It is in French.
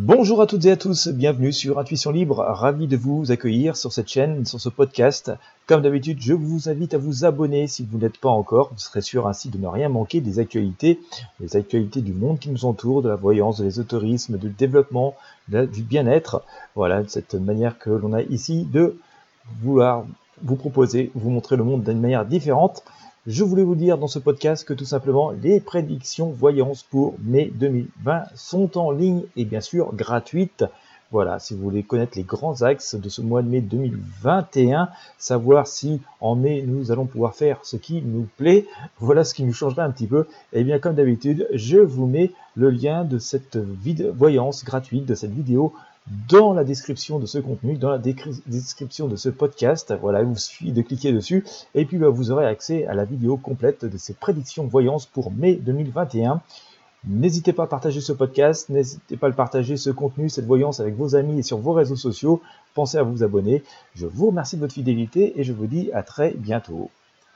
Bonjour à toutes et à tous, bienvenue sur Intuition Libre, ravi de vous accueillir sur cette chaîne, sur ce podcast. Comme d'habitude, je vous invite à vous abonner si vous n'êtes pas encore, vous serez sûr ainsi de ne rien manquer des actualités, des actualités du monde qui nous entoure, de la voyance, de l'ésotérisme, du développement, du bien-être. Voilà, cette manière que l'on a ici de vouloir vous proposer, vous montrer le monde d'une manière différente. Je voulais vous dire dans ce podcast que tout simplement les prédictions voyances pour mai 2020 sont en ligne et bien sûr gratuites. Voilà, si vous voulez connaître les grands axes de ce mois de mai 2021, savoir si en mai nous allons pouvoir faire ce qui nous plaît, voilà ce qui nous changera un petit peu. Et eh bien comme d'habitude, je vous mets le lien de cette voyance gratuite, de cette vidéo dans la description de ce contenu, dans la description de ce podcast. Voilà, il vous suffit de cliquer dessus et puis bah, vous aurez accès à la vidéo complète de ces prédictions voyance pour mai 2021. N'hésitez pas à partager ce podcast, n'hésitez pas à partager ce contenu, cette voyance avec vos amis et sur vos réseaux sociaux. Pensez à vous abonner. Je vous remercie de votre fidélité et je vous dis à très bientôt.